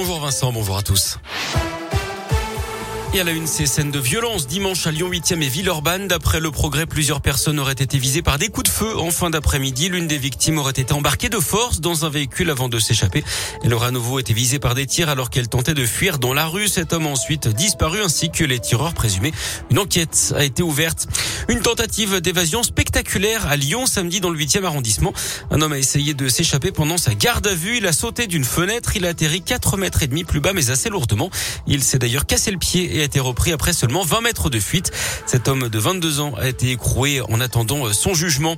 Bonjour Vincent, bonjour à tous. Et à la une, ces scènes de violence dimanche à Lyon 8e et Villeurbanne. D'après le progrès, plusieurs personnes auraient été visées par des coups de feu en fin d'après-midi. L'une des victimes aurait été embarquée de force dans un véhicule avant de s'échapper. Elle aurait à nouveau été visée par des tirs alors qu'elle tentait de fuir dans la rue. Cet homme a ensuite disparu ainsi que les tireurs présumés. Une enquête a été ouverte. Une tentative d'évasion spectaculaire à Lyon samedi dans le 8e arrondissement. Un homme a essayé de s'échapper pendant sa garde à vue. Il a sauté d'une fenêtre. Il a atterri 4 mètres et demi plus bas mais assez lourdement. Il s'est d'ailleurs cassé le pied a été repris après seulement 20 mètres de fuite. Cet homme de 22 ans a été écroué en attendant son jugement.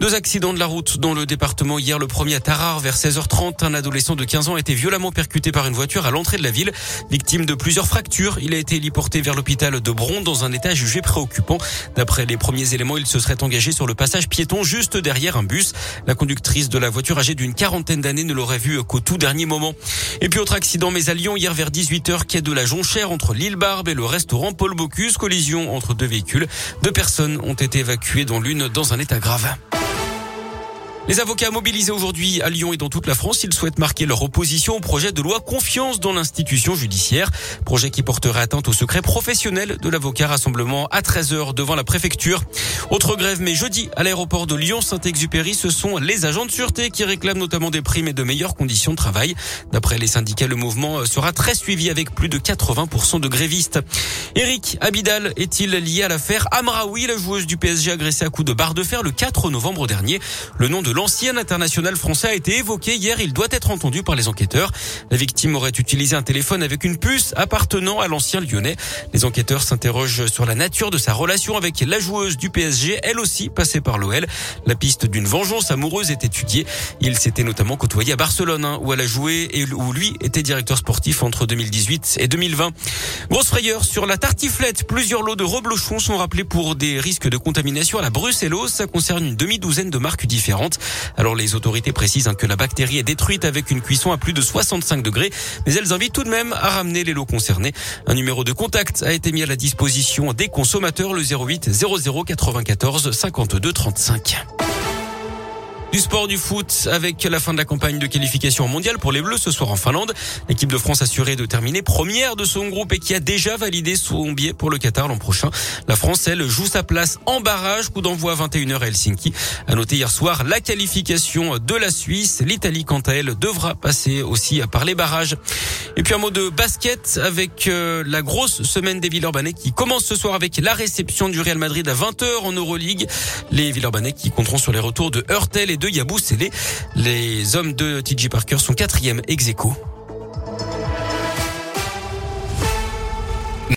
Deux accidents de la route dans le département hier. Le premier à Tarare vers 16h30. Un adolescent de 15 ans a été violemment percuté par une voiture à l'entrée de la ville. Victime de plusieurs fractures, il a été héliporté vers l'hôpital de Bron dans un état jugé préoccupant. D'après les premiers éléments, il se serait engagé sur le passage piéton juste derrière un bus. La conductrice de la voiture âgée d'une quarantaine d'années ne l'aurait vu qu'au tout dernier moment. Et puis autre accident mais à Lyon hier vers 18h quai de la Jonchère entre et le restaurant Paul Bocuse. Collision entre deux véhicules. Deux personnes ont été évacuées dont l'une dans un état grave. Les avocats mobilisés aujourd'hui à Lyon et dans toute la France, ils souhaitent marquer leur opposition au projet de loi confiance dans l'institution judiciaire. Projet qui porterait atteinte au secret professionnel de l'avocat rassemblement à 13h devant la préfecture. Autre grève, mais jeudi, à l'aéroport de Lyon-Saint-Exupéry, ce sont les agents de sûreté qui réclament notamment des primes et de meilleures conditions de travail. D'après les syndicats, le mouvement sera très suivi avec plus de 80% de grévistes. Eric Abidal est-il lié à l'affaire Amraoui, la joueuse du PSG agressée à coups de barre de fer le 4 novembre dernier? Le nom de l'ancien international français a été évoqué hier. Il doit être entendu par les enquêteurs. La victime aurait utilisé un téléphone avec une puce appartenant à l'ancien lyonnais. Les enquêteurs s'interrogent sur la nature de sa relation avec la joueuse du PSG, elle aussi passée par l'OL. La piste d'une vengeance amoureuse est étudiée. Il s'était notamment côtoyé à Barcelone, hein, où elle a joué et où lui était directeur sportif entre 2018 et 2020. Grosse frayeur sur la tartiflette. Plusieurs lots de reblochons sont rappelés pour des risques de contamination à la bruxellose. Ça concerne une demi-douzaine de marques différentes. Alors les autorités précisent hein, que la bactérie est détruite avec une cuisson à plus de 65 degrés, mais elles invitent tout de même à ramener les lots concernés. Un numéro de contact a été mis à la disposition des consommateurs, le 08 00 94 52 35. Du sport du foot avec la fin de la campagne de qualification mondiale pour les Bleus ce soir en Finlande. L'équipe de France assurée de terminer première de son groupe et qui a déjà validé son billet pour le Qatar l'an prochain. La France, elle, joue sa place en barrage. Coup d'envoi à 21h à Helsinki. À noter hier soir la qualification de la Suisse. L'Italie, quant à elle, devra passer aussi par les barrages. Et puis un mot de basket avec euh, la grosse semaine des Villeurbanais qui commence ce soir avec la réception du Real Madrid à 20h en Euroleague. Les Villeurbanais qui compteront sur les retours de Hurtel et Yabou Les hommes de TJ Parker sont quatrième ex aequo.